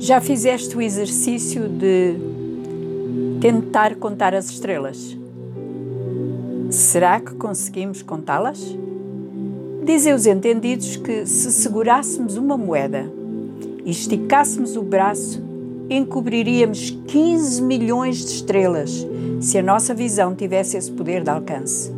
Já fizeste o exercício de tentar contar as estrelas? Será que conseguimos contá-las? Dizem os entendidos que se segurássemos uma moeda e esticássemos o braço, encobriríamos 15 milhões de estrelas se a nossa visão tivesse esse poder de alcance.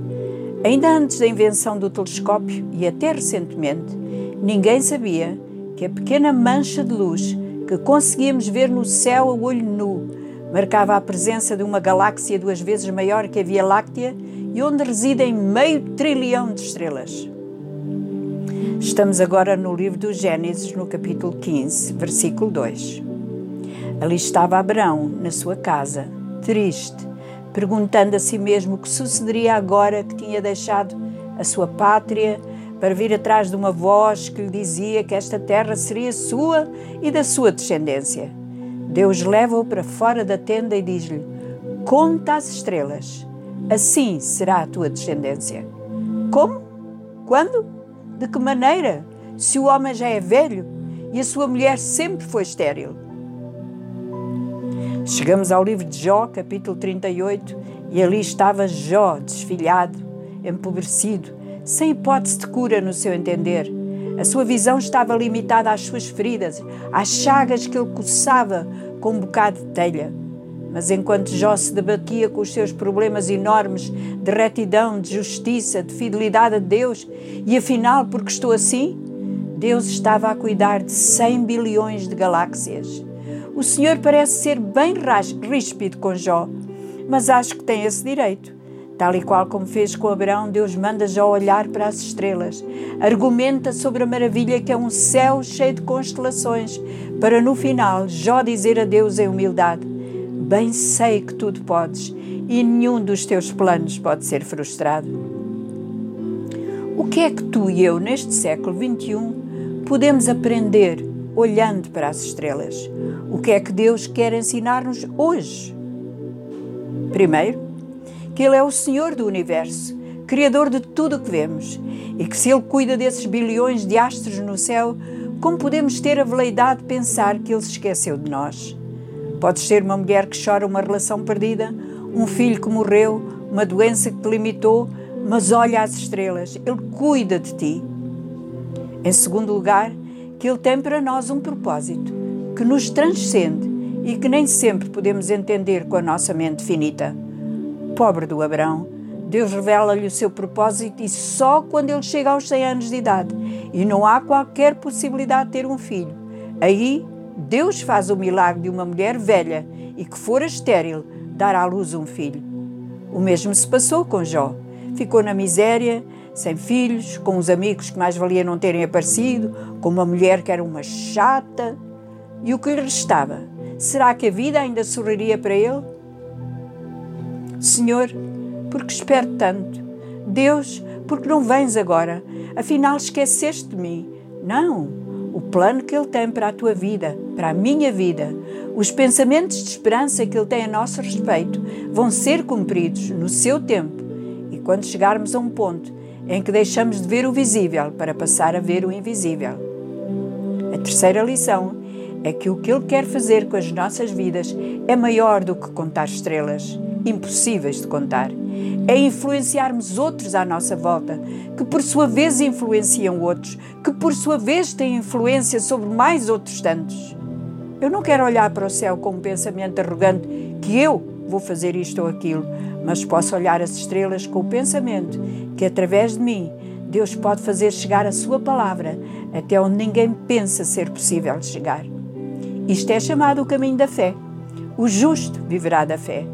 Ainda antes da invenção do telescópio e até recentemente, ninguém sabia que a pequena mancha de luz que conseguíamos ver no céu a olho nu marcava a presença de uma galáxia duas vezes maior que a Via Láctea e onde residem meio trilhão de estrelas. Estamos agora no livro do Gênesis, no capítulo 15, versículo 2. Ali estava Abraão, na sua casa, triste, perguntando a si mesmo o que sucederia agora que tinha deixado a sua pátria para vir atrás de uma voz que lhe dizia que esta terra seria sua e da sua descendência. Deus leva-o para fora da tenda e diz-lhe: Conta as estrelas, assim será a tua descendência. Como? Quando? De que maneira? Se o homem já é velho e a sua mulher sempre foi estéril. Chegamos ao livro de Jó, capítulo 38, e ali estava Jó, desfilhado, empobrecido, sem hipótese de cura no seu entender. A sua visão estava limitada às suas feridas, às chagas que ele coçava com um bocado de telha. Mas enquanto Jó se debatia com os seus problemas enormes de retidão, de justiça, de fidelidade a Deus, e afinal, porque estou assim? Deus estava a cuidar de 100 bilhões de galáxias. O Senhor parece ser bem ríspido com Jó, mas acho que tem esse direito. Tal e qual como fez com Abraão, Deus manda Jó olhar para as estrelas, argumenta sobre a maravilha que é um céu cheio de constelações, para no final Jó dizer a Deus em humildade: Bem sei que tudo podes e nenhum dos teus planos pode ser frustrado. O que é que tu e eu, neste século XXI, podemos aprender olhando para as estrelas? O que é que Deus quer ensinar-nos hoje? Primeiro, que Ele é o Senhor do universo, Criador de tudo o que vemos, e que se Ele cuida desses bilhões de astros no céu, como podemos ter a veleidade de pensar que Ele se esqueceu de nós? Podes ser uma mulher que chora uma relação perdida, um filho que morreu, uma doença que te limitou, mas olha as estrelas, Ele cuida de ti. Em segundo lugar, que Ele tem para nós um propósito que nos transcende e que nem sempre podemos entender com a nossa mente finita. Pobre do Abraão, Deus revela-lhe o seu propósito e só quando ele chega aos 100 anos de idade e não há qualquer possibilidade de ter um filho. Aí Deus faz o milagre de uma mulher velha e que fora estéril dar à luz um filho. O mesmo se passou com Jó. Ficou na miséria, sem filhos, com os amigos que mais valia não terem aparecido, com uma mulher que era uma chata. E o que lhe restava? Será que a vida ainda sorriria para ele? Senhor, porque espero tanto. Deus, porque não vens agora? Afinal, esqueceste de mim. Não, o plano que Ele tem para a tua vida, para a minha vida, os pensamentos de esperança que Ele tem a nosso respeito vão ser cumpridos no seu tempo. E quando chegarmos a um ponto em que deixamos de ver o visível para passar a ver o invisível. A terceira lição é que o que Ele quer fazer com as nossas vidas é maior do que contar estrelas, impossíveis de contar. É influenciarmos outros à nossa volta, que por sua vez influenciam outros, que por sua vez têm influência sobre mais outros tantos. Eu não quero olhar para o céu com um pensamento arrogante que eu vou fazer isto ou aquilo, mas posso olhar as estrelas com o pensamento que através de mim Deus pode fazer chegar a sua palavra até onde ninguém pensa ser possível chegar. Isto é chamado o caminho da fé. O justo viverá da fé.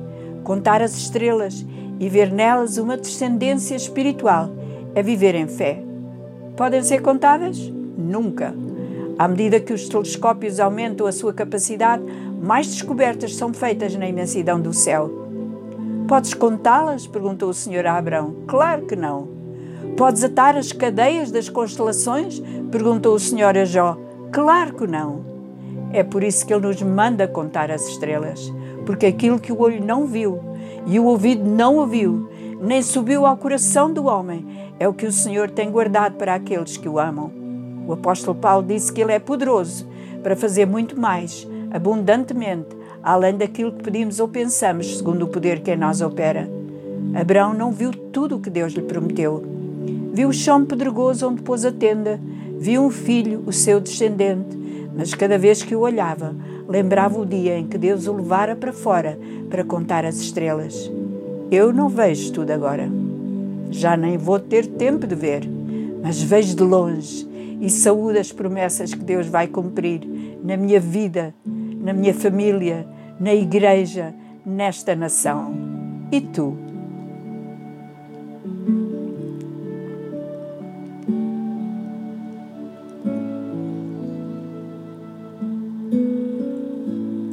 Contar as estrelas e ver nelas uma descendência espiritual é viver em fé. Podem ser contadas? Nunca. À medida que os telescópios aumentam a sua capacidade, mais descobertas são feitas na imensidão do céu. Podes contá-las? perguntou o Senhor a Abraão. Claro que não. Podes atar as cadeias das constelações? perguntou o Senhor a Jó. Claro que não. É por isso que Ele nos manda contar as estrelas, porque aquilo que o olho não viu e o ouvido não ouviu, nem subiu ao coração do homem, é o que o Senhor tem guardado para aqueles que o amam. O apóstolo Paulo disse que ele é poderoso para fazer muito mais, abundantemente, além daquilo que pedimos ou pensamos, segundo o poder que em nós opera. Abraão não viu tudo o que Deus lhe prometeu. Viu o chão pedregoso onde pôs a tenda, viu um filho, o seu descendente, mas cada vez que o olhava, lembrava o dia em que Deus o levara para fora para contar as estrelas. Eu não vejo tudo agora. Já nem vou ter tempo de ver, mas vejo de longe e saúdo as promessas que Deus vai cumprir na minha vida, na minha família, na igreja, nesta nação. E tu?